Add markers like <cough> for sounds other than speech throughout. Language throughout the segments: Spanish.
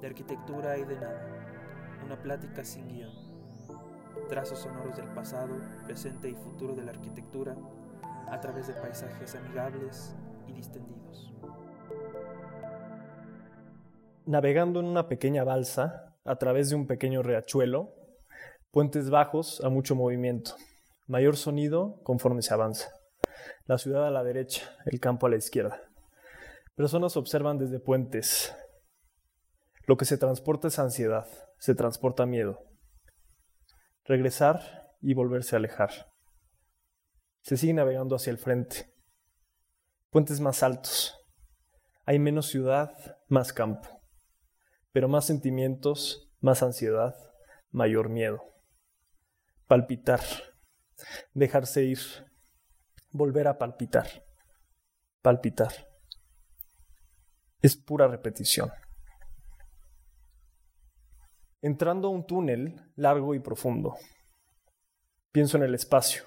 De arquitectura y de nada. Una plática sin guion. Trazos sonoros del pasado, presente y futuro de la arquitectura a través de paisajes amigables y distendidos. Navegando en una pequeña balsa a través de un pequeño riachuelo, puentes bajos a mucho movimiento, mayor sonido conforme se avanza. La ciudad a la derecha, el campo a la izquierda. Personas observan desde puentes, lo que se transporta es ansiedad, se transporta miedo. Regresar y volverse a alejar. Se sigue navegando hacia el frente. Puentes más altos. Hay menos ciudad, más campo. Pero más sentimientos, más ansiedad, mayor miedo. Palpitar. Dejarse ir. Volver a palpitar. Palpitar. Es pura repetición entrando a un túnel largo y profundo. Pienso en el espacio,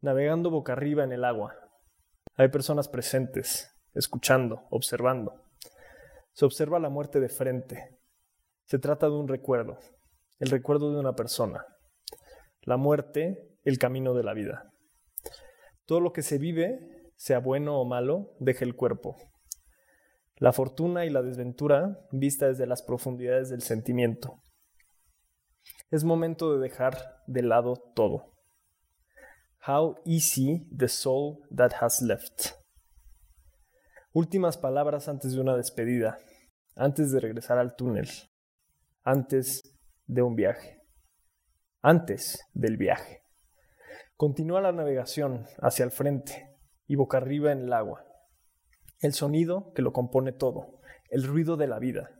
navegando boca arriba en el agua. Hay personas presentes, escuchando, observando. Se observa la muerte de frente. Se trata de un recuerdo, el recuerdo de una persona. La muerte, el camino de la vida. Todo lo que se vive, sea bueno o malo, deja el cuerpo, la fortuna y la desventura vista desde las profundidades del sentimiento. Es momento de dejar de lado todo. How easy the soul that has left. Últimas palabras antes de una despedida, antes de regresar al túnel, antes de un viaje, antes del viaje. Continúa la navegación hacia el frente y boca arriba en el agua el sonido que lo compone todo, el ruido de la vida,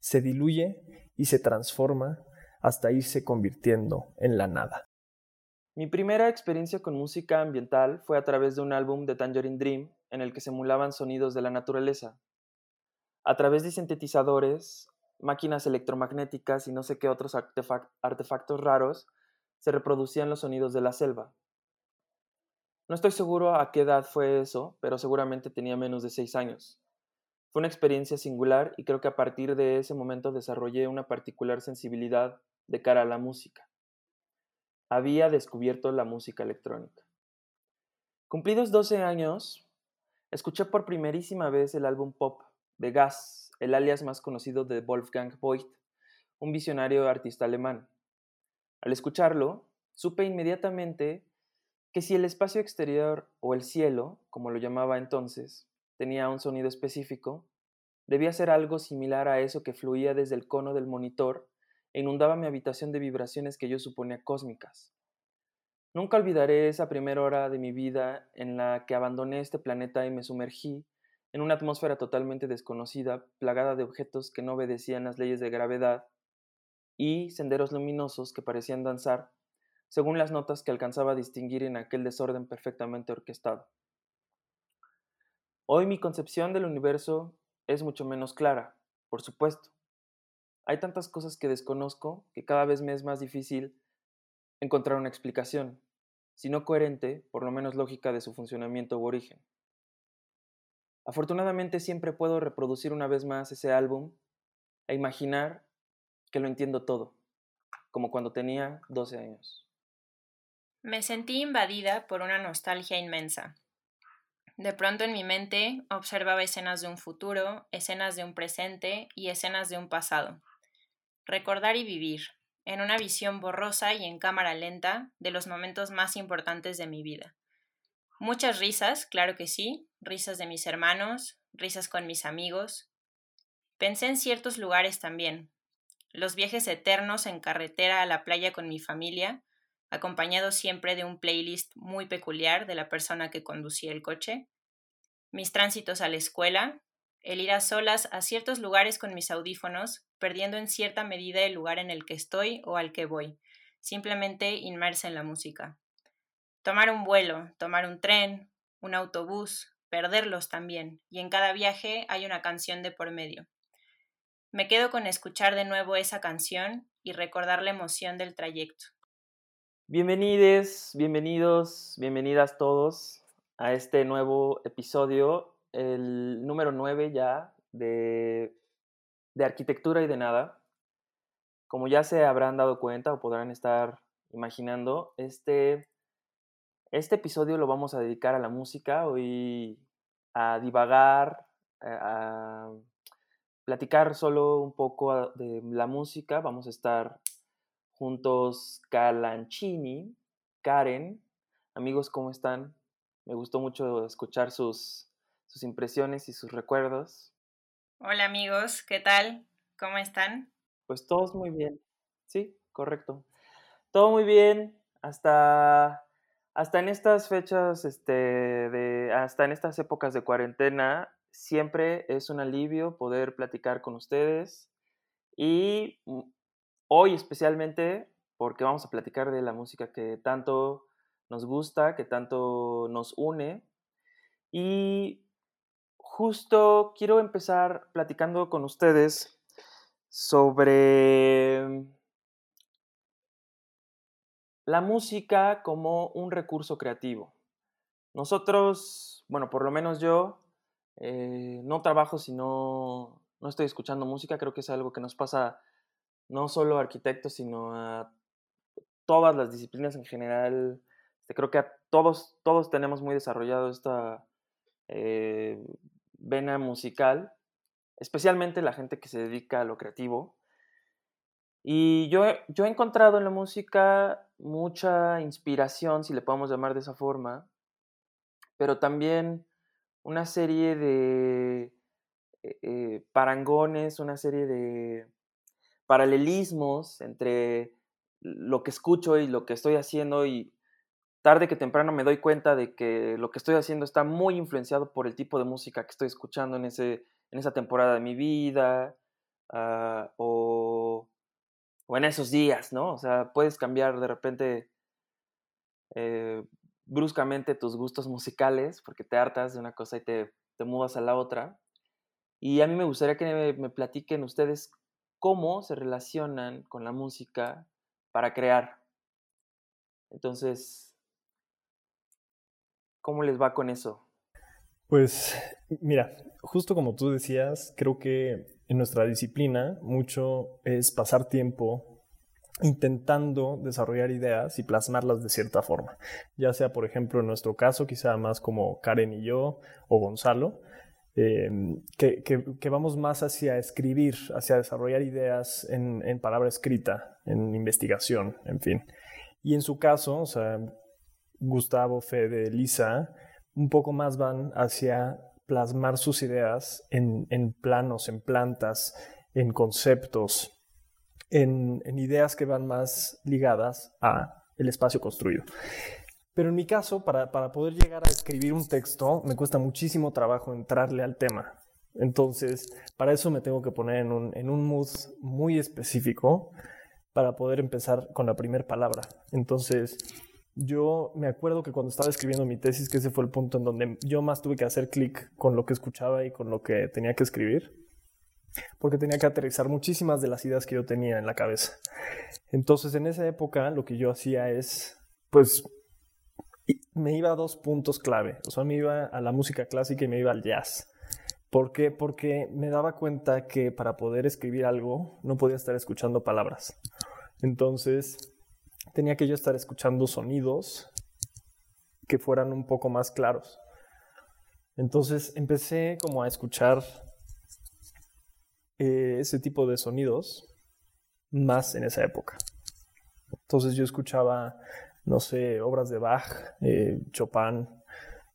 se diluye y se transforma hasta irse convirtiendo en la nada. Mi primera experiencia con música ambiental fue a través de un álbum de Tangerine Dream en el que se emulaban sonidos de la naturaleza. A través de sintetizadores, máquinas electromagnéticas y no sé qué otros artefactos raros, se reproducían los sonidos de la selva. No estoy seguro a qué edad fue eso, pero seguramente tenía menos de seis años. Fue una experiencia singular y creo que a partir de ese momento desarrollé una particular sensibilidad de cara a la música. Había descubierto la música electrónica. Cumplidos 12 años, escuché por primerísima vez el álbum pop de Gas, el alias más conocido de Wolfgang Voigt, un visionario artista alemán. Al escucharlo, supe inmediatamente que si el espacio exterior o el cielo, como lo llamaba entonces, tenía un sonido específico, debía ser algo similar a eso que fluía desde el cono del monitor e inundaba mi habitación de vibraciones que yo suponía cósmicas. Nunca olvidaré esa primera hora de mi vida en la que abandoné este planeta y me sumergí en una atmósfera totalmente desconocida, plagada de objetos que no obedecían las leyes de gravedad y senderos luminosos que parecían danzar según las notas que alcanzaba a distinguir en aquel desorden perfectamente orquestado. Hoy mi concepción del universo es mucho menos clara, por supuesto. Hay tantas cosas que desconozco que cada vez me es más difícil encontrar una explicación, si no coherente, por lo menos lógica de su funcionamiento u origen. Afortunadamente siempre puedo reproducir una vez más ese álbum e imaginar que lo entiendo todo, como cuando tenía 12 años. Me sentí invadida por una nostalgia inmensa. De pronto en mi mente observaba escenas de un futuro, escenas de un presente y escenas de un pasado. Recordar y vivir, en una visión borrosa y en cámara lenta, de los momentos más importantes de mi vida. Muchas risas, claro que sí, risas de mis hermanos, risas con mis amigos. Pensé en ciertos lugares también, los viajes eternos en carretera a la playa con mi familia, acompañado siempre de un playlist muy peculiar de la persona que conducía el coche, mis tránsitos a la escuela, el ir a solas a ciertos lugares con mis audífonos, perdiendo en cierta medida el lugar en el que estoy o al que voy, simplemente inmersa en la música. Tomar un vuelo, tomar un tren, un autobús, perderlos también, y en cada viaje hay una canción de por medio. Me quedo con escuchar de nuevo esa canción y recordar la emoción del trayecto. Bienvenidos, bienvenidos, bienvenidas todos a este nuevo episodio, el número 9 ya de de arquitectura y de nada. Como ya se habrán dado cuenta o podrán estar imaginando, este, este episodio lo vamos a dedicar a la música, hoy a divagar, a platicar solo un poco de la música. Vamos a estar juntos Calanchini, Karen. Amigos, ¿cómo están? Me gustó mucho escuchar sus, sus impresiones y sus recuerdos. Hola amigos, ¿qué tal? ¿Cómo están? Pues todos muy bien. Sí, correcto. Todo muy bien. Hasta, hasta en estas fechas, este, de, hasta en estas épocas de cuarentena, siempre es un alivio poder platicar con ustedes. Y mm, hoy especialmente porque vamos a platicar de la música que tanto nos gusta, que tanto nos une. Y justo quiero empezar platicando con ustedes sobre la música como un recurso creativo. Nosotros, bueno, por lo menos yo, eh, no trabajo si no, no estoy escuchando música, creo que es algo que nos pasa no solo a arquitectos, sino a todas las disciplinas en general. Este, creo que todos, todos tenemos muy desarrollado esta eh, vena musical, especialmente la gente que se dedica a lo creativo. Y yo, yo he encontrado en la música mucha inspiración, si le podemos llamar de esa forma, pero también una serie de eh, eh, parangones, una serie de paralelismos entre lo que escucho y lo que estoy haciendo y tarde que temprano me doy cuenta de que lo que estoy haciendo está muy influenciado por el tipo de música que estoy escuchando en, ese, en esa temporada de mi vida ah, o, en esos días, ¿no? O sea, puedes cambiar de repente eh, bruscamente tus gustos musicales porque te hartas de una cosa y te, te mudas a la otra. Y a mí me gustaría que me platiquen ustedes cómo se relacionan con la música para crear. Entonces, ¿cómo les va con eso? Pues mira, justo como tú decías, creo que en nuestra disciplina mucho es pasar tiempo intentando desarrollar ideas y plasmarlas de cierta forma, ya sea por ejemplo en nuestro caso, quizá más como Karen y yo o Gonzalo, Em, que, vamos más hacia escribir, hacia desarrollar ideas en, palabra escrita, en investigación, en fin. Y en su caso, o sea, Gustavo, Fede, Lisa, un poco más van hacia plasmar sus ideas en, planos, en plantas, en conceptos, en, en ideas que van más ligadas a el espacio construido. Pero en mi caso, para, poder llegar a escribir un texto, me cuesta muchísimo trabajo entrarle al tema. Entonces, para eso me tengo que poner en un, en un mood muy específico para poder empezar con la primera palabra. Entonces, yo me acuerdo que cuando estaba escribiendo mi tesis, que ese fue el punto en donde yo más tuve que hacer clic con lo que escuchaba y con lo que tenía que escribir, porque tenía que aterrizar muchísimas de las ideas que yo tenía en la cabeza. Entonces, en esa época, lo que yo hacía es, pues, me iba a dos puntos clave. O sea, me iba a la música clásica y me iba al jazz. ¿Por qué? Porque me daba cuenta que para poder escribir algo no podía estar escuchando palabras. Entonces, tenía que yo estar escuchando sonidos que fueran un poco más claros. Entonces empecé como a escuchar eh, ese tipo de sonidos más en esa época. Entonces yo escuchaba no sé, obras de Bach, eh, Chopin,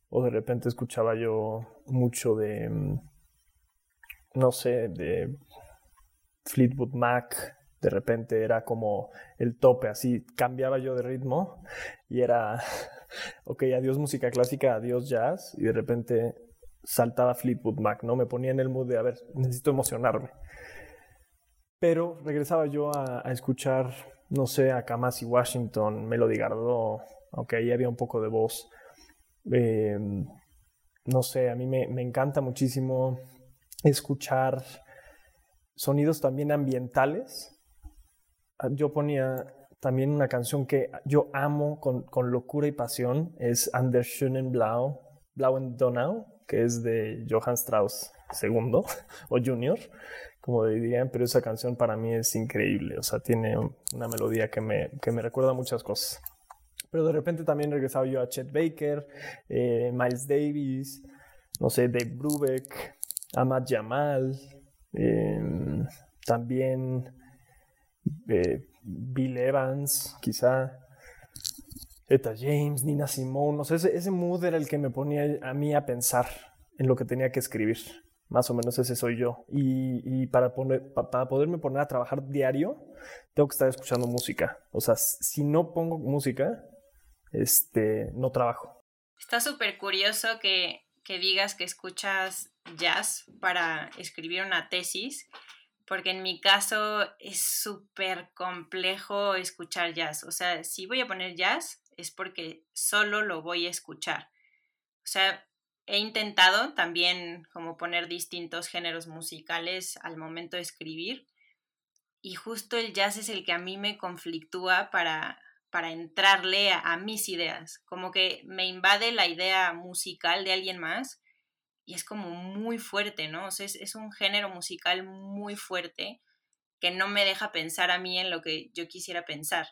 o de repente escuchaba yo mucho de, mm, no sé, de Fleetwood Mac, de repente era como el tope, así cambiaba yo de ritmo y era, <laughs> ok, adiós música clásica, adiós jazz, y de repente saltaba Fleetwood Mac, ¿no? Me ponía en el mood de, a ver, necesito emocionarme. Pero regresaba yo a escuchar no sé, a Kamasi Washington, Melody Gardot, aunque ahí había un poco de voz. Em, no sé, a mí me, encanta muchísimo escuchar sonidos también ambientales. Ah, yo ponía también una canción que yo amo con, locura y pasión, es Anders Schönen Blau, Blauen Donau, que es de Johann Strauss II <laughs> o Junior, como dirían, pero esa canción para mí es increíble, o sea, tiene una melodía que me, que me recuerda muchas cosas. Pero de repente también regresaba yo a Chet Baker, eh, Miles Davis, no sé, Dave Brubeck, Ahmad Jamal, em, también eh, Bill Evans, quizá, Eta James, Nina Simone, no sé, ese, ese mood era el que me ponía a mí a pensar en lo que tenía que escribir. Más o menos ese soy yo. Y, para, poner, para poderme poner a trabajar diario, tengo que estar escuchando música. O sea, si no pongo música, este, no trabajo. Está súper curioso que, que digas que escuchas jazz para escribir una tesis, porque en mi caso es súper complejo escuchar jazz. O sea, si voy a poner jazz es porque solo lo voy a escuchar. O sea, he intentado también como poner distintos géneros musicales al momento de escribir y justo el jazz es el que a mí me conflictúa para, para entrarle a, mis ideas, como que me invade la idea musical de alguien más y es como muy fuerte, ¿no? O es, es un género musical muy fuerte que no me deja pensar a mí en lo que yo quisiera pensar.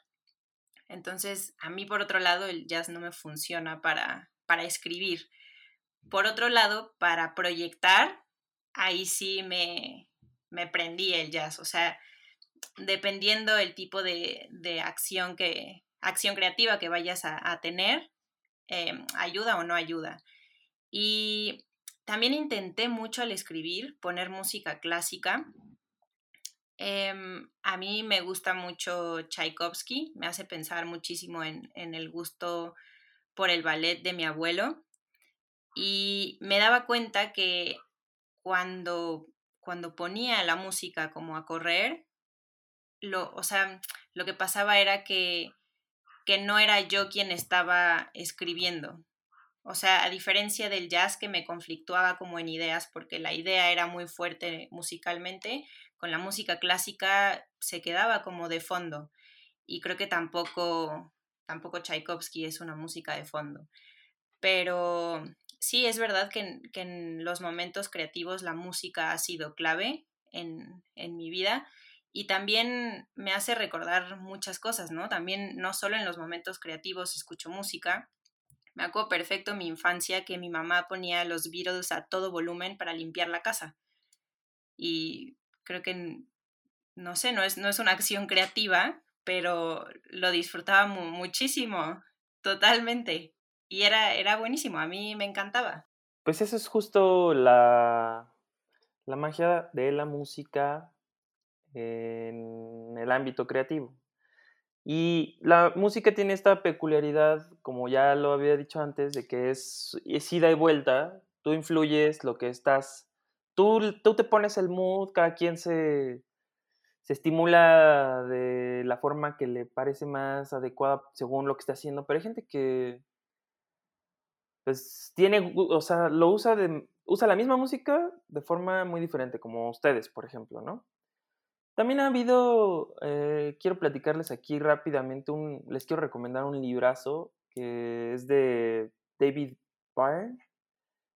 Entonces, a mí por otro lado, el jazz no me funciona para, para escribir. Por otro lado, para proyectar, ahí sí me, me prendí el jazz. O sea, dependiendo el tipo de, acción que acción creativa que vayas a, tener, em, ayuda o no ayuda. Y también intenté mucho al escribir poner música clásica. Em, a mí me gusta mucho Tchaikovsky, me hace pensar muchísimo en, en el gusto por el ballet de mi abuelo y me daba cuenta que cuando, cuando ponía la música como a correr, lo, o sea, lo que pasaba era que, que no era yo quien estaba escribiendo. O sea, a diferencia del jazz que me conflictuaba como en ideas, porque la idea era muy fuerte musicalmente, con la música clásica se quedaba como de fondo. Y creo que tampoco, tampoco Tchaikovsky es una música de fondo. Pero sí, es verdad que, en los momentos creativos la música ha sido clave en, mi vida y también me hace recordar muchas cosas, ¿no? También no solo en los momentos creativos escucho música. Me acuerdo perfecto mi infancia que mi mamá ponía los Beatles a todo volumen para limpiar la casa. Y creo que, no sé, no es, no es una acción creativa, pero lo disfrutaba muchísimo, totalmente y era, era buenísimo, a mí me encantaba. Pues eso es justo la, la magia de la música en el ámbito creativo. Y la música tiene esta peculiaridad, como ya lo había dicho antes, de que es, es ida y vuelta, tú influyes lo que estás, tú, tú te pones el mood, cada quien se, se estimula de la forma que le parece más adecuada según lo que está haciendo, pero hay gente que pues tiene, o sea, lo usa usa la misma música de forma muy diferente, como ustedes, por ejemplo, ¿no? También ha habido, eh, quiero platicarles aquí rápidamente, un, les quiero recomendar un librazo que es de David Byrne,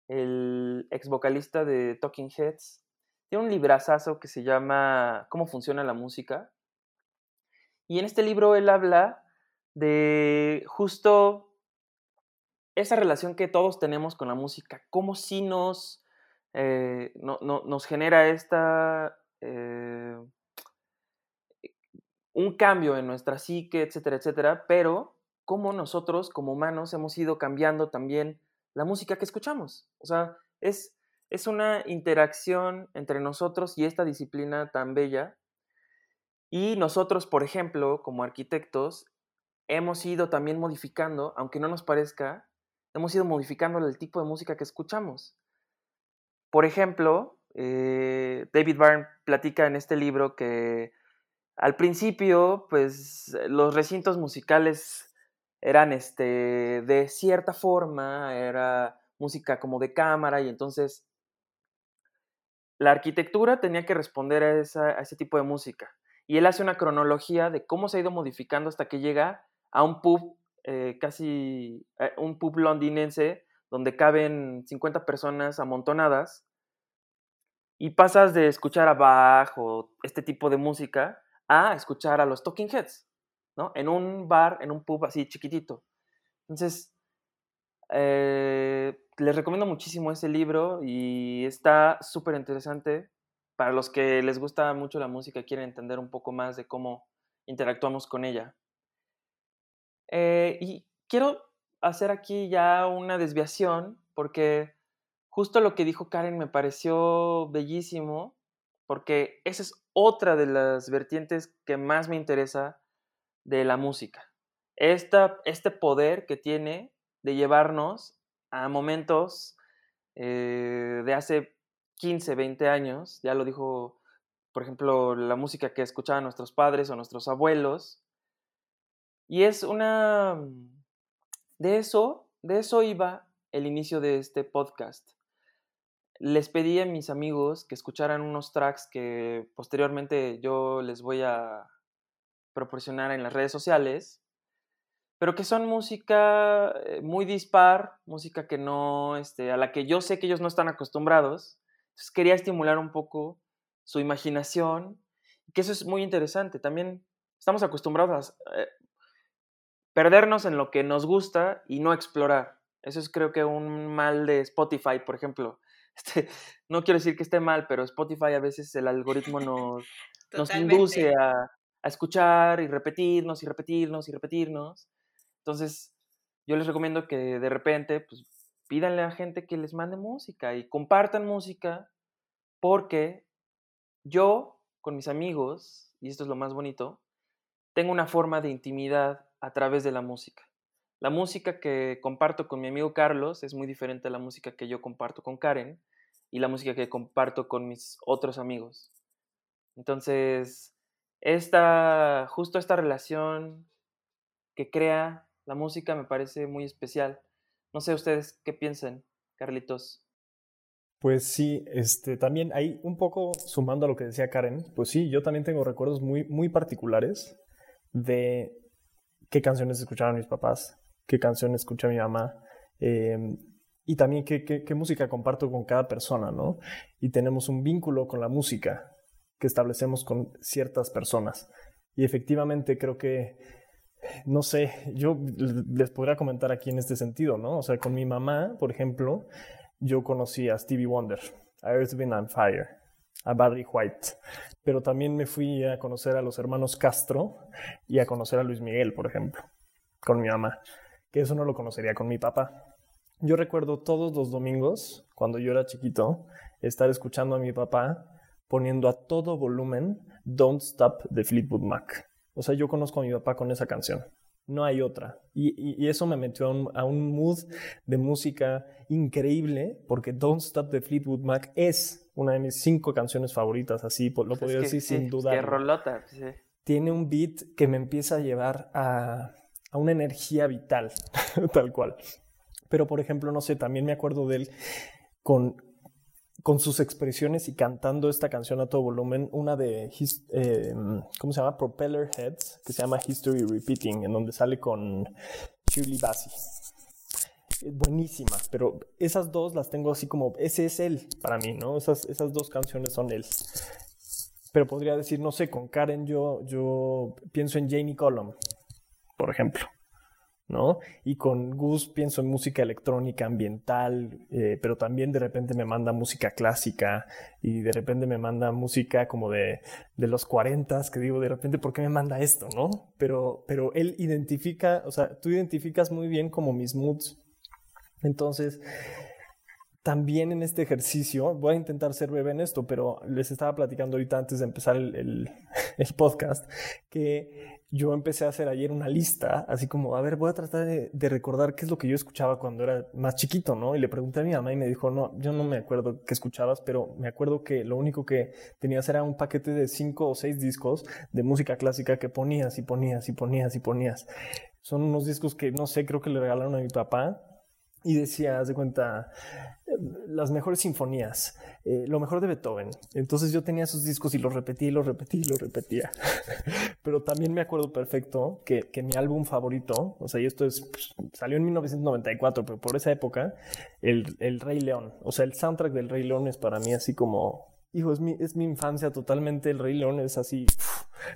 el ex vocalista de Talking Heads. Tiene un librazazo que se llama ¿Cómo funciona la música? Y en este libro él habla de justo esa relación que todos tenemos con la música, cómo sí nos, eh, no, nos genera esta, eh, un cambio en nuestra psique, etcétera, etcétera, pero cómo nosotros como humanos hemos ido cambiando también la música que escuchamos. O sea, es, es una interacción entre nosotros y esta disciplina tan bella. Y nosotros, por ejemplo, como arquitectos, hemos ido también modificando, aunque no nos parezca, hemos ido modificando el tipo de música que escuchamos. Por ejemplo, eh, David Byrne platica en este libro que al principio, pues los recintos musicales eran este, de cierta forma, era música como de cámara y entonces la arquitectura tenía que responder a, a ese tipo de música. Y él hace una cronología de cómo se ha ido modificando hasta que llega a un pub eh, casi eh, un pub londinense donde caben 50 personas amontonadas. Y pasas de escuchar a Bach o este tipo de música a escuchar a los Talking Heads, ¿no? En un bar, en un pub así chiquitito. Entonces, eh, les recomiendo muchísimo ese libro y está súper interesante para los que les gusta mucho la música y quieren entender un poco más de cómo interactuamos con ella. Eh, y quiero hacer aquí ya una desviación porque justo lo que dijo Karen me pareció bellísimo porque esa es otra de las vertientes que más me interesa de la música. Esta, este poder que tiene de llevarnos a momentos eh, de hace 15, 20 años, ya lo dijo, por ejemplo, la música que escuchaban nuestros padres o nuestros abuelos. Y es una... Mm, de eso, de eso iba el inicio de este podcast. Les pedí a mis amigos que escucharan unos tracks que posteriormente yo les voy a proporcionar en las redes sociales, pero que son música eh, muy dispar, música que no, este, a la que yo sé que ellos no están acostumbrados entonces quería estimular un poco su imaginación, que eso es muy interesante. También estamos acostumbrados a eh, perdernos en lo que nos gusta y no explorar. Eso es creo que un mal de Spotify, por ejemplo. <laughs> Este, no quiero decir que esté mal, pero Spotify a veces el algoritmo nos, <laughs> nos induce a, a escuchar y repetirnos y repetirnos y repetirnos. Entonces, yo les recomiendo que de repente pues, pídanle a gente que les mande música y compartan música porque yo con mis amigos, y esto es lo más bonito, tengo una forma de intimidad a través de la música. La música que comparto con mi amigo Carlos es muy diferente a la música que yo comparto con Karen y la música que comparto con mis otros amigos. Entonces, esta, justo esta relación que crea la música me parece muy especial no sé ustedes qué piensan, Carlitos. Pues sí, este, también ahí un poco sumando a lo que decía Karen, pues sí, yo también tengo recuerdos muy, muy particulares de qué canciones escuchaban mis papás, qué canciones escucha mi mamá, em, y también qué, qué, música comparto con cada persona, ¿no? Y tenemos un vínculo con la música que establecemos con ciertas personas. Y efectivamente creo que no sé, yo les podría comentar aquí en este sentido, ¿no? O sea, con mi mamá, por ejemplo, yo conocí a Stevie Wonder, a Earth, Wind and Fire, a Barry White, pero también me fui a conocer a los hermanos Castro y a conocer a Luis Miguel, por ejemplo, con mi mamá, que eso no lo conocería con mi papá. Yo recuerdo todos los domingos, cuando yo era chiquito, estar escuchando a mi papá poniendo a todo volumen Don't Stop de Fleetwood Mac. O sea, yo conozco a mi papá con esa canción. No hay otra. Y, eso me metió a un, mood de música increíble, porque Don't Stop the Fleetwood Mac es una de mis cinco canciones favoritas, así lo podría decir sin duda. Rolota, Tiene un beat que me empieza a llevar a, a una energía vital, <laughs> tal cual. Pero, por ejemplo, no sé, también me acuerdo de él con, con sus expresiones y cantando esta canción a todo volumen, una de, eh, ¿cómo se llama? Propeller Heads, que se llama History Repeating, en donde sale con Shirley Bassey. Buenísima, pero esas dos las tengo así como, ese es él para mí, ¿no? Esas, esas dos canciones son él. Pero podría decir, no sé, con Karen yo, yo pienso en Jamie Cullum, por ejemplo. ¿No? Y con Gus pienso en música electrónica, ambiental, eh, pero también de repente me manda música clásica y de repente me manda música como de, de los 40 que digo, de repente, ¿por qué me manda esto, no? Pero, pero él identifica, o sea, tú identificas muy bien como mis moods. Entonces, también en este ejercicio, voy a intentar ser breve en esto, pero les estaba platicando ahorita antes de empezar el, el, <laughs> podcast, que yo empecé a hacer ayer una lista, así como, a ver, voy a tratar de, recordar qué es lo que yo escuchaba cuando era más chiquito, ¿no? Y le pregunté a mi mamá y me dijo, no, yo no me acuerdo qué escuchabas, pero me acuerdo que lo único que tenías era un paquete de cinco o seis discos de música clásica que ponías y ponías y ponías y ponías. Son unos discos que, no sé, creo que le regalaron a mi papá y decía, haz de cuenta, las mejores sinfonías, eh, lo mejor de Beethoven. Entonces yo tenía esos discos y los repetí, y los repetí, y los repetía. <laughs> Pero también me acuerdo perfecto que, que, mi álbum favorito, o sea, y esto es, pues, salió en 1994, pero por esa época, el, el, Rey León, o sea, el soundtrack del Rey León es para mí así como hijo, es mi, es mi infancia totalmente. El Rey León es así.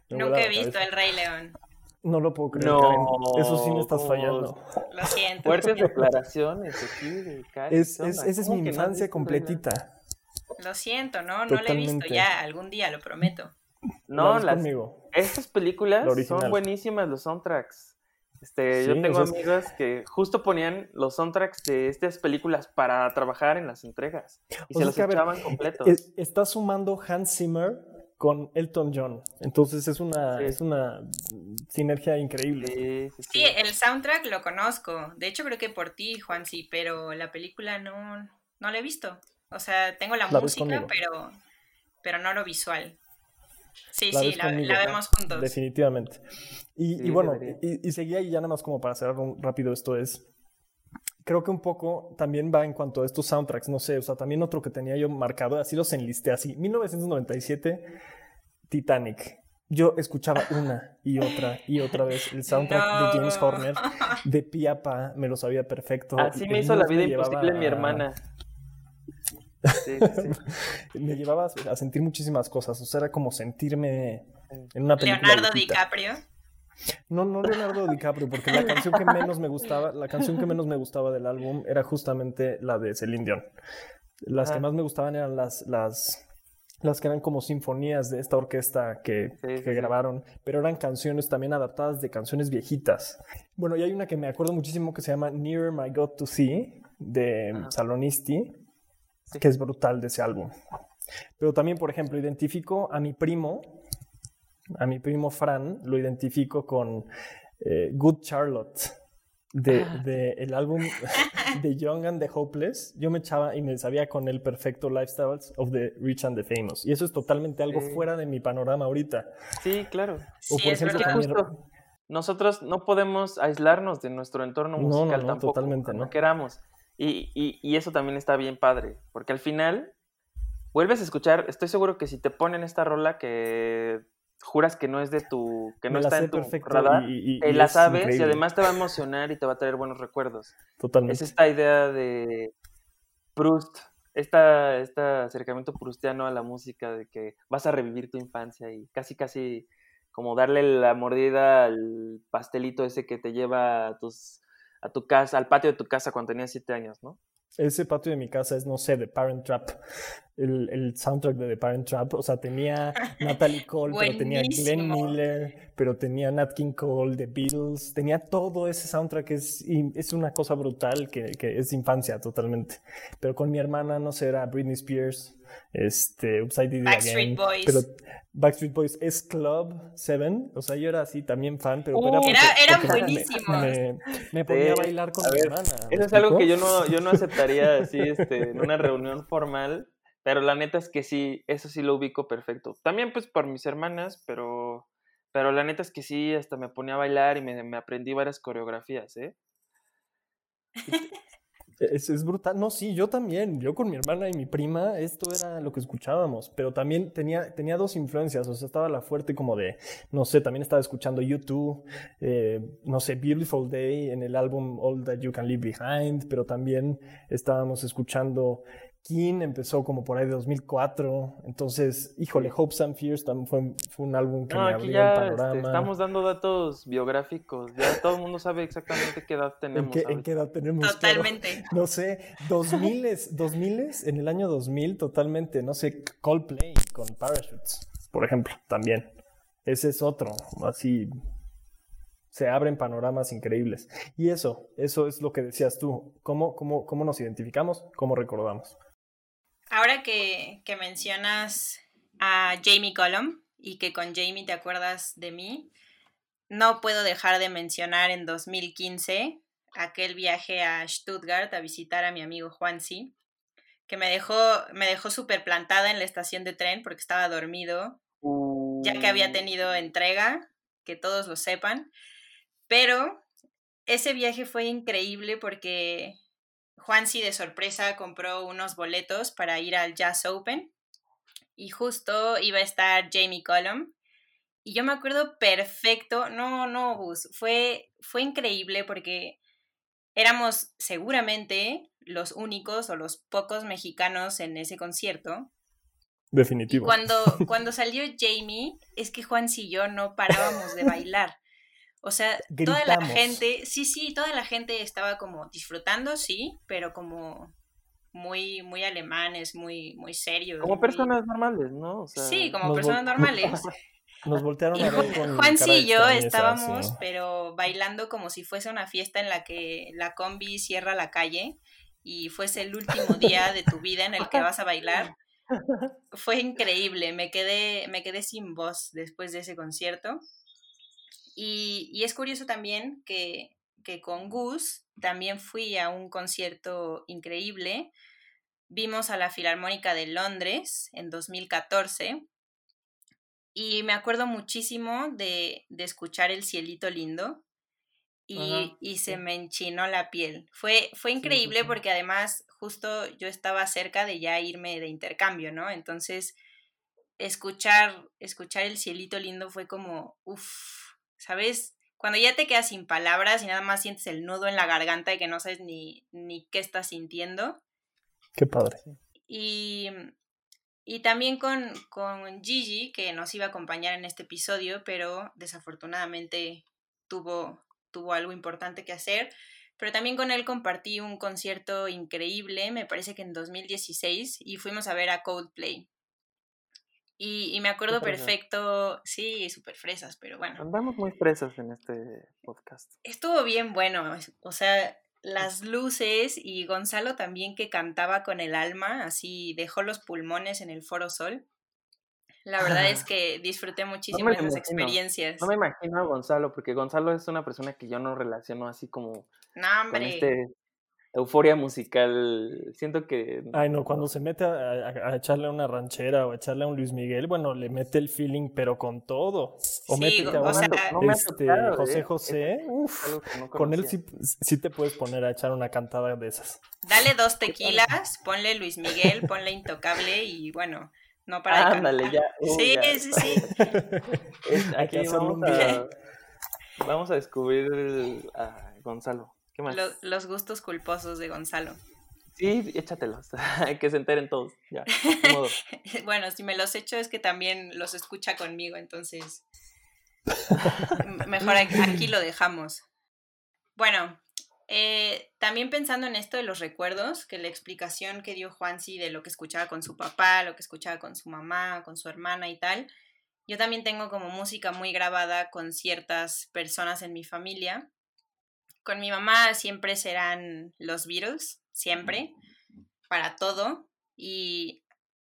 Nunca he visto El Rey León. No lo puedo creer, no, Eso sí me estás fallando. Lo siento. Fuertes declaraciones aquí de es, Esa es mi infancia completita. Lo siento, ¿no? No lo he visto ya. Algún día, lo prometo. No, las, estas películas son buenísimas, los soundtracks. Este, yo tengo amigos que justo ponían los soundtracks de estas películas para trabajar en las entregas y se los echaban completos. está sumando Hans Zimmer con Elton John, entonces es una es una sinergia increíble. Sí, el soundtrack lo conozco. De hecho creo que por ti, Juan, sí, pero la película no no la he visto. O sea, tengo la, música, pero pero no lo visual. Sí, sí, la, vemos juntos. Definitivamente. Y, bueno, y, seguía y ya nada más como para cerrar rápido esto es, creo que un poco también va en cuanto a estos soundtracks, no sé, o sea, también otro que tenía yo marcado, así los enlisté así, 1997, Titanic. Yo escuchaba una y otra y otra vez el <laughs> soundtrack de James Horner, de Piapa, me lo sabía perfecto. Así me hizo la vida imposible mi hermana. <laughs> me llevaba a sentir muchísimas cosas. O sea, era como sentirme en una película. Leonardo DiCaprio. No, no Leonardo DiCaprio, porque la canción que menos me gustaba, la canción que menos me gustaba del álbum era justamente la de Celine Dion. Las que más me gustaban eran las, las, las que eran como sinfonías de esta orquesta que, que grabaron, pero eran canciones también adaptadas de canciones viejitas. Bueno, y hay una que me acuerdo muchísimo que se llama Near My God to See, de Salonisti, que es brutal de ese álbum. Pero también, por ejemplo, identifico a mi primo, a mi primo Fran, lo identifico con eh, Good Charlotte. De, ah. de, el álbum <laughs> de Young and the Hopeless, yo me echaba y me sabía con el perfecto Lifestyles of the Rich and the Famous. Y eso es totalmente algo fuera de mi panorama ahorita. Sí, claro. O por ejemplo, nosotros no podemos aislarnos de nuestro entorno musical no, no, tampoco, totalmente, no queramos. Y, y, y, eso también está bien padre, porque al final vuelves a escuchar, estoy seguro que si te ponen esta rola que juras que no es de tu, que no está en tu radar, y, te la sabes y además te va a emocionar y te va a traer buenos recuerdos. Totalmente. Es esta idea de Proust, esta, este acercamiento prustiano a la música, de que vas a revivir tu infancia y casi, casi como darle la mordida al pastelito ese que te lleva a tus a tu casa, al patio de tu casa cuando tenías siete años, ¿no? Ese patio de mi casa es, no sé, The Parent Trap. El, el soundtrack de The Parent Trap. O sea, tenía <laughs> Natalie Cole, pero tenía Glenn Miller, pero tenía Nat King Cole, The Beatles. Tenía todo ese soundtrack. Es, es una cosa brutal que, que es infancia totalmente. Pero con mi hermana, no sé, era Britney Spears este, Upside Down Backstreet Boys. Pero Backstreet Boys es Club 7, o sea, yo era así también fan, pero era, eran buenísimos. Me, ponía a bailar con mi hermana. Eso es algo que yo no, yo no aceptaría así este, en una reunión formal, pero la neta es que sí, eso sí lo ubico perfecto. También pues por mis hermanas, pero, pero la neta es que sí, hasta me ponía a bailar y me, me aprendí varias coreografías, ¿eh? <laughs> Es, brutal. No, sí, yo también. Yo con mi hermana y mi prima, esto era lo que escuchábamos. Pero también tenía, tenía dos influencias. O sea, estaba la fuerte como de, no sé, también estaba escuchando YouTube, eh, no sé, Beautiful Day en el álbum All That You Can Leave Behind. Pero también estábamos escuchando King empezó como por ahí de 2004. Entonces, híjole, Hopes and Fears también fue, fue un álbum que me abrió el este, panorama. estamos dando datos biográficos. Ya todo el mundo sabe exactamente qué edad tenemos. ¿En qué, edad tenemos? Totalmente. no sé, 2000, 2000 en el año 2000, totalmente. No sé, Coldplay con Parachutes, por ejemplo, también. Ese es otro, así se abren panoramas increíbles. Y eso, eso es lo que decías tú. ¿Cómo, cómo, cómo nos identificamos? ¿Cómo recordamos? Ahora que, mencionas a Jamie Cullum y que con Jamie te acuerdas de mí, no puedo dejar de mencionar en 2015 aquel viaje a Stuttgart a visitar a mi amigo Juansi, que me dejó, me dejó súper plantada en la estación de tren porque estaba dormido, ya que había uh. tenido entrega, que todos lo sepan. Pero ese viaje fue increíble porque Juansi de sorpresa compró unos boletos para ir al Jazz Open y justo iba a estar Jamie Cullum. Y yo me acuerdo perfecto, no, no, Gus, fue, fue increíble porque éramos seguramente los únicos o los pocos mexicanos en ese concierto. Definitivo. cuando, <laughs> cuando salió Jamie, es que Juan y yo no parábamos de bailar. O sea, toda la gente, sí, sí, toda la gente estaba como disfrutando, sí, pero como muy, muy alemanes, muy, muy serios. Como personas normales, ¿no? sí, como personas normales. <laughs> Nos voltearon a ver con Juan y yo estábamos, pero bailando como si fuese una fiesta en la que la combi cierra la calle y fuese el último día de tu vida en el que vas a bailar. <laughs> Fue increíble, me quedé, me quedé sin voz después de ese concierto. Y, y es curioso también que, que con Gus también fui a un concierto increíble. Vimos a la Filarmónica de Londres en 2014 y me acuerdo muchísimo de, de escuchar El Cielito Lindo y, y, se me enchinó la piel. Fue, fue increíble porque además justo yo estaba cerca de ya irme de intercambio, ¿no? Entonces, escuchar, escuchar El Cielito Lindo fue como, uff, ¿sabes? Cuando ya te quedas sin palabras y nada más sientes el nudo en la garganta y que no sabes ni, ni qué estás sintiendo. Qué padre. Y, y también con, con Gigi, que nos iba a acompañar en este episodio, pero desafortunadamente tuvo, tuvo algo importante que hacer. Pero también con él compartí un concierto increíble, me parece que en 2016, y fuimos a ver a Coldplay. Y, y me acuerdo perfecto, sí, súper fresas, pero bueno. Andamos muy fresas en este podcast. Estuvo bien bueno, o sea, las luces y Gonzalo también que cantaba con el alma, así dejó los pulmones en el Foro Sol. La verdad es <laughs> que disfruté muchísimo de esas experiencias. No me imagino a Gonzalo, porque Gonzalo es una persona que yo no relaciono así como no, hombre. este euforia musical. Siento que. Ay, no, cuando se mete a, echarle una ranchera o a echarle a un Luis Miguel, bueno, le mete el feeling, pero con todo. O sí, a o sea, este, José José. Uf, con él sí, sí, te puedes poner a echar una cantada de esas. Dale dos tequilas, ponle Luis Miguel, ponle Intocable y bueno. No para Ándale, ya. sí, sí, sí, Aquí vamos a, vamos a descubrir a Gonzalo. ¿Qué más? Los, gustos culposos de Gonzalo. Sí, échatelos. Hay <laughs> que se enteren todos. Ya, <laughs> bueno, si me los echo es que también los escucha conmigo, entonces. Mejor aquí lo dejamos. Bueno, eh, también pensando en esto de los recuerdos, que la explicación que dio Juansi de lo que escuchaba con su papá, lo que escuchaba con su mamá, con su hermana y tal, yo también tengo como música muy grabada con ciertas personas en mi familia. Con mi mamá siempre serán los Beatles, siempre, para todo. Y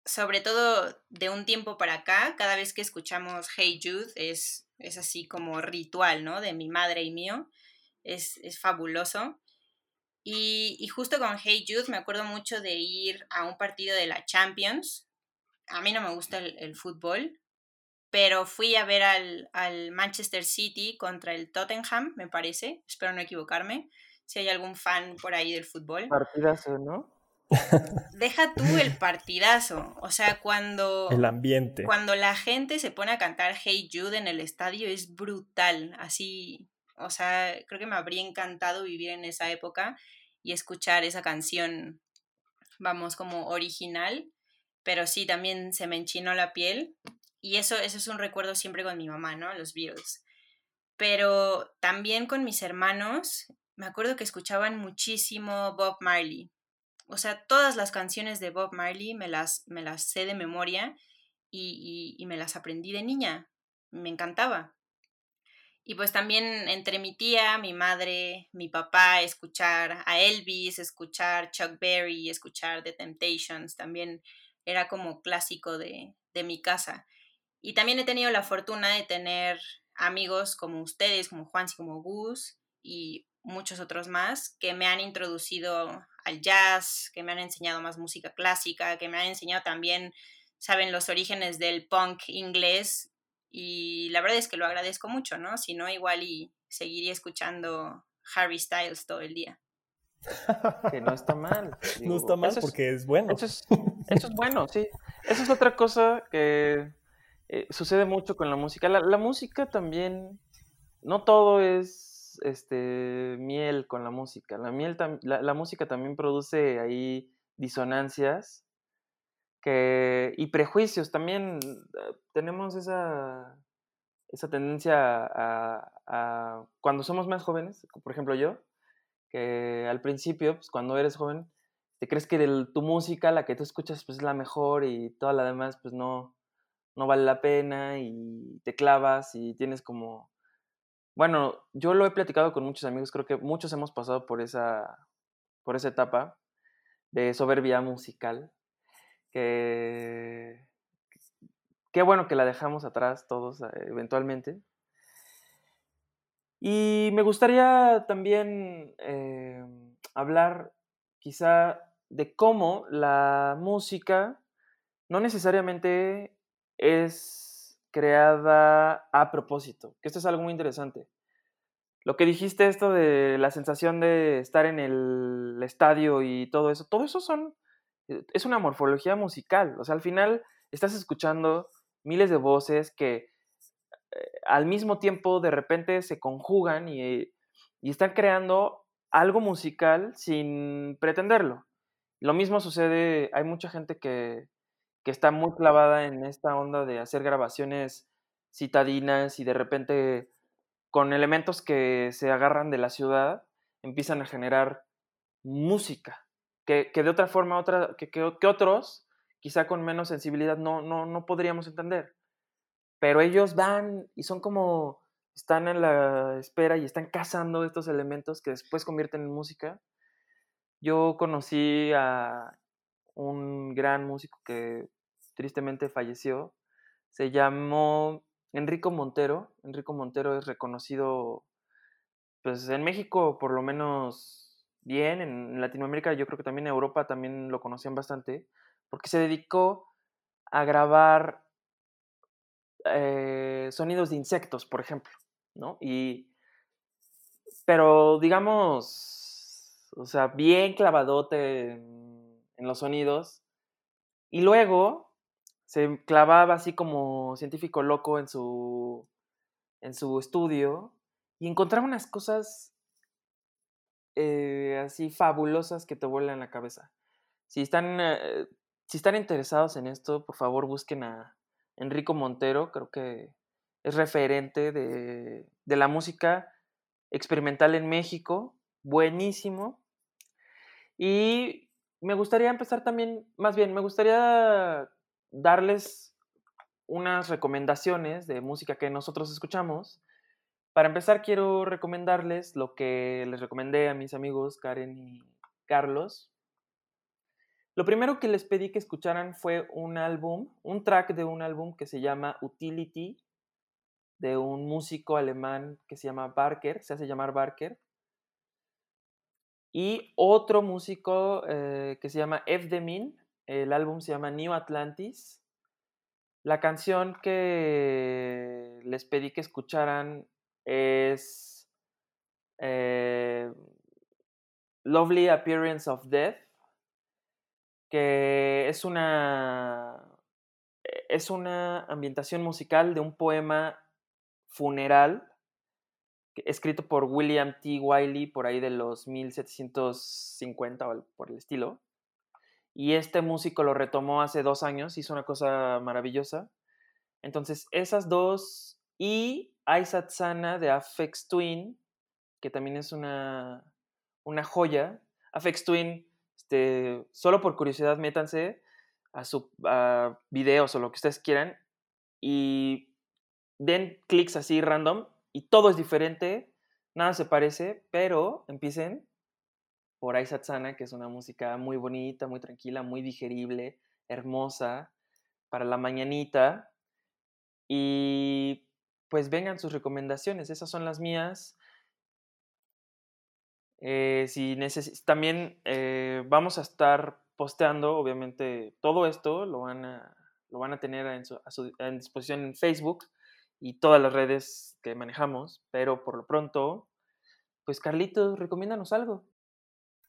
sobre todo de un tiempo para acá, cada vez que escuchamos Hey Jude es, es así como ritual, ¿no? De mi madre y mío. Es, es fabuloso. Y, y, justo con Hey Jude me acuerdo mucho de ir a un partido de la Champions. A mí no me gusta el, el fútbol, pero fui a ver al, al, Manchester City contra el Tottenham, me parece, espero no equivocarme, si hay algún fan por ahí del fútbol. Partidazo, ¿no? <laughs> Deja tú el partidazo, o sea, cuando... El ambiente. Cuando la gente se pone a cantar Hey Jude en el estadio es brutal, así, o sea, creo que me habría encantado vivir en esa época y escuchar esa canción, vamos, como original, pero sí, también se me enchinó la piel y eso, eso es un recuerdo siempre con mi mamá, ¿no? Los Beatles. Pero también con mis hermanos, me acuerdo que escuchaban muchísimo Bob Marley. O sea, todas las canciones de Bob Marley me las, me las sé de memoria y, y, y me las aprendí de niña. Me encantaba. Y pues también entre mi tía, mi madre, mi papá, escuchar a Elvis, escuchar Chuck Berry, escuchar The Temptations, también era como clásico de, de mi casa. Y también he tenido la fortuna de tener amigos como ustedes, como Juan y como Gus y muchos otros más que me han introducido al jazz, que me han enseñado más música clásica, que me han enseñado también, saben, los orígenes del punk inglés y la verdad es que lo agradezco mucho, ¿no? Si no, igual y seguiría escuchando Harry Styles todo el día. Que no está mal. <laughs> no está mal porque es, bueno. Eso es, eso es bueno, sí. Eso es otra cosa que eh, sucede mucho con la música. La, música también, no todo es este, miel con la música. La, miel la, música también produce ahí disonancias que, y prejuicios. También eh, tenemos esa, esa tendencia a, cuando somos más jóvenes, por ejemplo yo, que al principio, pues cuando eres joven, te crees que tu música, la que tú escuchas, pues es la mejor y toda la demás, pues no, no vale la pena y te clavas y tienes como... Bueno, yo lo he platicado con muchos amigos, creo que muchos hemos pasado por esa, por esa etapa de soberbia musical, que qué bueno que la dejamos atrás todos eh, eventualmente. Y me gustaría también eh, hablar quizá de cómo la música no necesariamente es creada a propósito, que esto es algo muy interesante. Lo que dijiste esto de la sensación de estar en el estadio y todo eso, todo eso son, eh, es una morfología musical, o sea, al final estás escuchando miles de voces que eh, al mismo tiempo de repente se conjugan y, y están creando algo musical sin pretenderlo. Lo mismo sucede, hay mucha gente que, que está muy clavada en esta onda de hacer grabaciones citadinas y de repente con elementos que se agarran de la ciudad empiezan a generar música que, que de otra forma otra, que, que, otros quizá con menos sensibilidad no, no, no podríamos entender. Pero ellos van y son como, están en la espera y están cazando estos elementos que después convierten en música. Yo conocí a un gran músico que tristemente falleció. Se llamó Enrico Montero. Enrico Montero es reconocido, pues en México por lo menos bien, en Latinoamérica yo creo que también en Europa también lo conocían bastante, porque se dedicó a grabar eh, sonidos de insectos, por ejemplo, ¿no? Y, pero digamos, o sea, bien clavadote en, en los sonidos. Y luego se clavaba así como científico loco en su, en su estudio y encontraba unas cosas eh, así fabulosas que te vuelan la cabeza. Si están, eh, si están interesados en esto, por favor busquen a Enrico Montero, creo que es referente de, de la música experimental en México, buenísimo. Y me gustaría empezar también, más bien, me gustaría darles unas recomendaciones de música que nosotros escuchamos. Para empezar, quiero recomendarles lo que les recomendé a mis amigos Karen y Carlos. Lo primero que les pedí que escucharan fue un álbum, un track de un álbum que se llama Utility, de un músico alemán que se llama Barker, se hace llamar Barker. Y otro músico eh, que se llama Evdemin, el álbum se llama New Atlantis. La canción que les pedí que escucharan es eh, Lovely Appearance of Death, que es una, es una ambientación musical de un poema funeral escrito por William T. Wiley por ahí de los 1750 o por el estilo. Y este músico lo retomó hace dos años, hizo una cosa maravillosa. Entonces, esas dos y Aisatsana de Afex Twin, que también es una, una joya. Afex Twin, este, solo por curiosidad, métanse a sus videos o lo que ustedes quieran y den clics así random y todo es diferente, nada se parece, pero empiecen por Aisatsana, que es una música muy bonita, muy tranquila, muy digerible, hermosa, para la mañanita. Y pues vengan sus recomendaciones, esas son las mías. Eh, si también eh, vamos a estar posteando, obviamente, todo esto lo van a, lo van a tener en, su, en disposición en Facebook y todas las redes que manejamos, pero por lo pronto, pues Carlitos, recomiéndanos algo.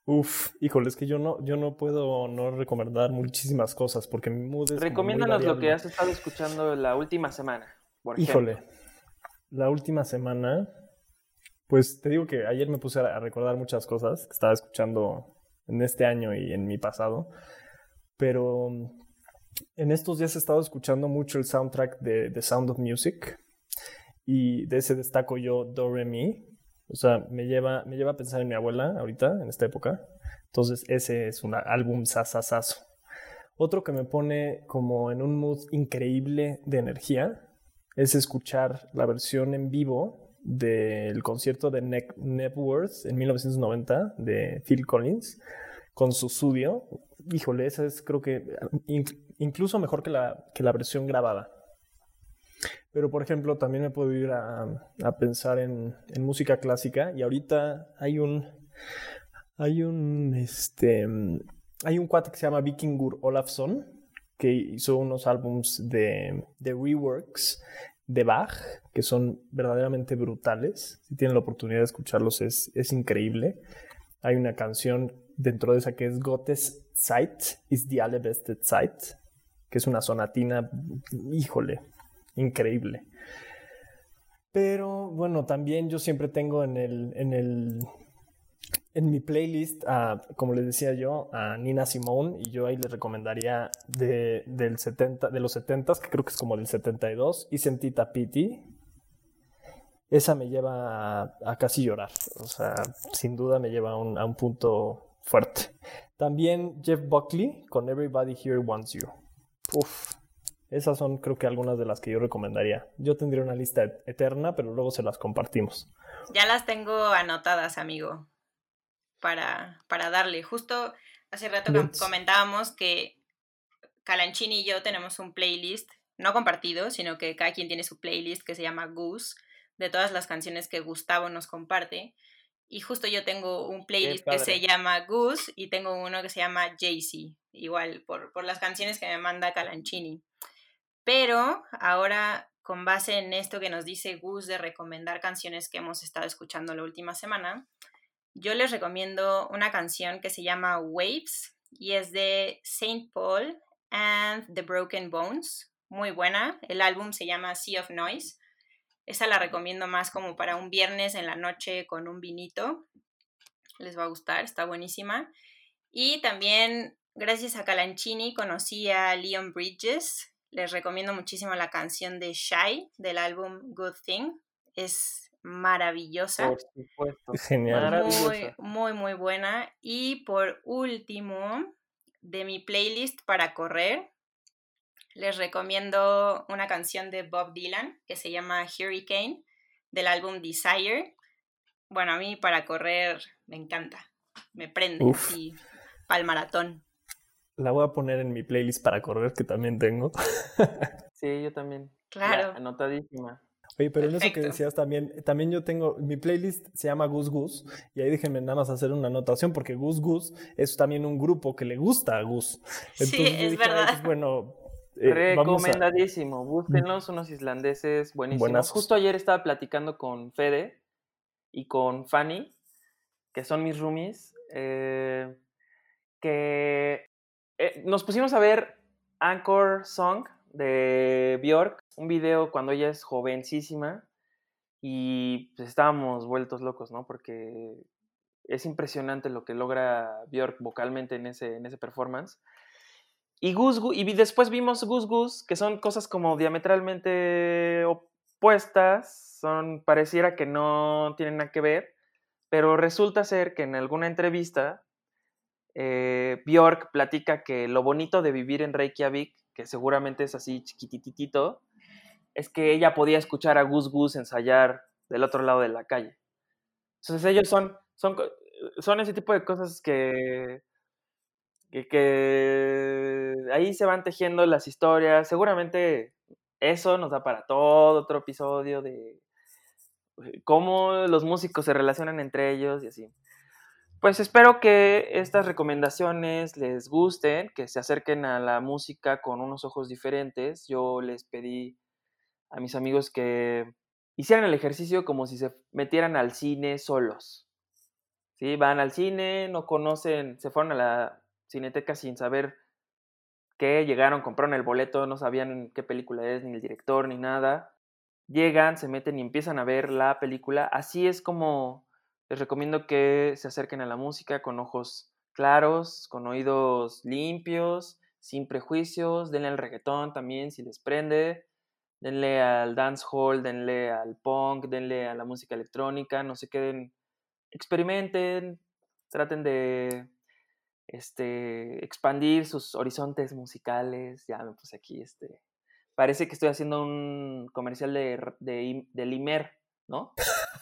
Uf, híjole, es que yo no, yo no puedo no recomendar muchísimas cosas porque mi mood es Recomiéndanos lo que has estado escuchando la última semana. Por híjole, la última semana, pues te digo que ayer me puse a recordar muchas cosas que estaba escuchando en este año y en mi pasado, pero en estos días he estado escuchando mucho el soundtrack de The Sound of Music y de ese destaco yo Do Re Mi. O sea, me lleva, me lleva a pensar en mi abuela ahorita, en esta época. Entonces ese es un álbum sasasazo. Otro que me pone como en un mood increíble de energía es escuchar la versión en vivo del concierto de ne Nepworth en 1990 de Phil Collins con su estudio. Híjole, esa es creo que incluso mejor que la, que la versión grabada. Pero, por ejemplo, también me puedo ir a, pensar en, música clásica y ahorita hay un, hay un, este, hay un cuate que se llama Vikingur Olafsson que hizo unos álbums de, de reworks de Bach que son verdaderamente brutales. Si tienen la oportunidad de escucharlos es, es increíble. Hay una canción dentro de esa que es Gottes Zeit ist die allerbeste Zeit, que es una sonatina, híjole, increíble. Pero bueno, también yo siempre tengo en el, en el en mi playlist, como les decía yo, a Nina Simone, y yo ahí les recomendaría de, del 70, de los 70, que creo que es como del 72, y Sentita Pity. Esa me lleva a, casi llorar, o sea, sin duda me lleva a un, a un punto fuerte. También Jeff Buckley con Everybody Here Wants You. Esas son creo que algunas de las que yo recomendaría. Yo tendría una lista eterna, pero luego se las compartimos. Ya las tengo anotadas, amigo, para, para darle. Justo hace rato comentábamos que Calanchini y yo tenemos un playlist, no compartido, sino que cada quien tiene su playlist que se llama Goose, de todas las canciones que Gustavo nos comparte. Y justo yo tengo un playlist que se llama Goose y tengo uno que se llama Jay-Z, igual por, por las canciones que me manda Calanchini. Pero ahora, con base en esto que nos dice Gus de recomendar canciones que hemos estado escuchando la última semana, yo les recomiendo una canción que se llama Waves y es de Saint Paul and the Broken Bones. Muy buena. El álbum se llama Sea of Noise. Esa la recomiendo más como para un viernes en la noche con un vinito. Les va a gustar, está buenísima. Y también, gracias a Calanchini, conocí a Leon Bridges, les recomiendo muchísimo la canción de Shy del álbum Good Thing. Es maravillosa. Por supuesto. Genial. Muy, muy, muy buena. Y por último, de mi playlist para correr, les recomiendo una canción de Bob Dylan que se llama Hurricane del álbum Desire. Bueno, a mí para correr me encanta. Me prende así para el maratón. La voy a poner en mi playlist para correr, que también tengo. <laughs> sí, yo también. Claro. anotadísima. Oye, pero en eso que decías también, también yo tengo, mi playlist se llama Gus Gus, y ahí déjenme nada más hacer una anotación, porque Gus Gus es también un grupo que le gusta a Gus. sí, es verdad. <laughs> bueno, eh, Recomendadísimo, búsquenlos, unos islandeses buenísimos. Justo ayer estaba platicando con Fede y con Fanny, que son mis roomies, eh, que eh, nos pusimos a ver Anchor Song de Bjork, un video cuando ella es jovencísima y pues estábamos vueltos locos, ¿no? Porque es impresionante lo que logra Bjork vocalmente en ese, en ese performance. Y, Gus, y después vimos Gus Gus, que son cosas como diametralmente opuestas, son, pareciera que no tienen nada que ver, pero resulta ser que en alguna entrevista eh, Bjork platica que lo bonito de vivir en Reykjavik, que seguramente es así chiquititito, es que ella podía escuchar a Gus Gus ensayar del otro lado de la calle. Entonces ellos son, son, son ese tipo de cosas que, que, ahí se van tejiendo las historias. Seguramente eso nos da para todo otro episodio de eh, cómo los músicos se relacionan entre ellos y así. Pues espero que estas recomendaciones les gusten, que se acerquen a la música con unos ojos diferentes. Yo les pedí a mis amigos que hicieran el ejercicio como si se metieran al cine solos. ¿Sí? Van al cine, no conocen, se fueron a la cineteca sin saber qué, llegaron, compraron el boleto, no sabían qué película es, ni el director, ni nada. Llegan, se meten y empiezan a ver la película. Así es como les recomiendo que se acerquen a la música con ojos claros, con oídos limpios, sin prejuicios, denle al reggaetón también si les prende, denle al dancehall, denle al punk, denle a la música electrónica, no se queden, experimenten, traten de este, expandir sus horizontes musicales, ya me puse aquí, este, parece que estoy haciendo un comercial de, de, de Limer, ¿no?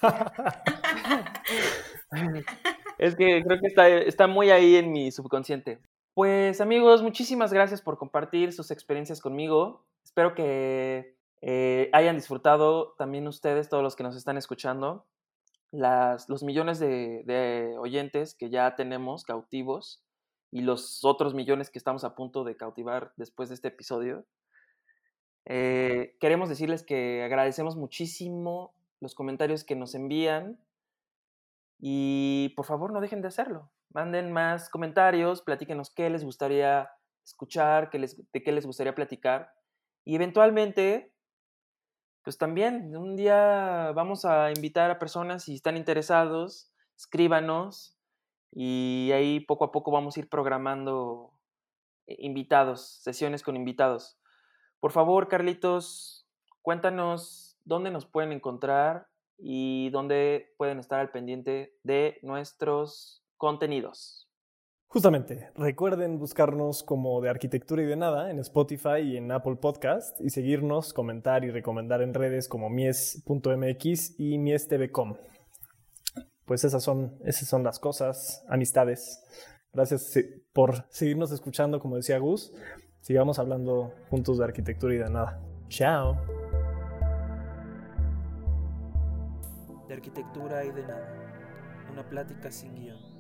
<laughs> es que creo que está, está muy ahí en mi subconsciente. Pues amigos, muchísimas gracias por compartir sus experiencias conmigo. Espero que eh, hayan disfrutado también ustedes, todos los que nos están escuchando, las, los millones de, oyentes que ya tenemos cautivos y los otros millones que estamos a punto de cautivar después de este episodio. Eh, queremos decirles que agradecemos muchísimo los comentarios que nos envían y por favor no dejen de hacerlo. Manden más comentarios, platíquenos qué les gustaría escuchar, qué les, de qué les gustaría platicar. Y eventualmente, pues también un día vamos a invitar a personas si están interesados, escríbanos y ahí poco a poco vamos a ir programando eh, invitados, sesiones con invitados. Por favor, Carlitos, cuéntanos dónde nos pueden encontrar y dónde pueden estar al pendiente de nuestros contenidos. Justamente, recuerden buscarnos como de arquitectura y de nada en Spotify y en Apple Podcast y seguirnos, comentar y recomendar en redes como mies.mx y miestvcom. Pues esas son, esas son las cosas, amistades. Gracias por seguirnos escuchando, como decía Gus. Sigamos hablando juntos de arquitectura y de nada. Chao. Arquitectura y de nada. Una plática sin guion.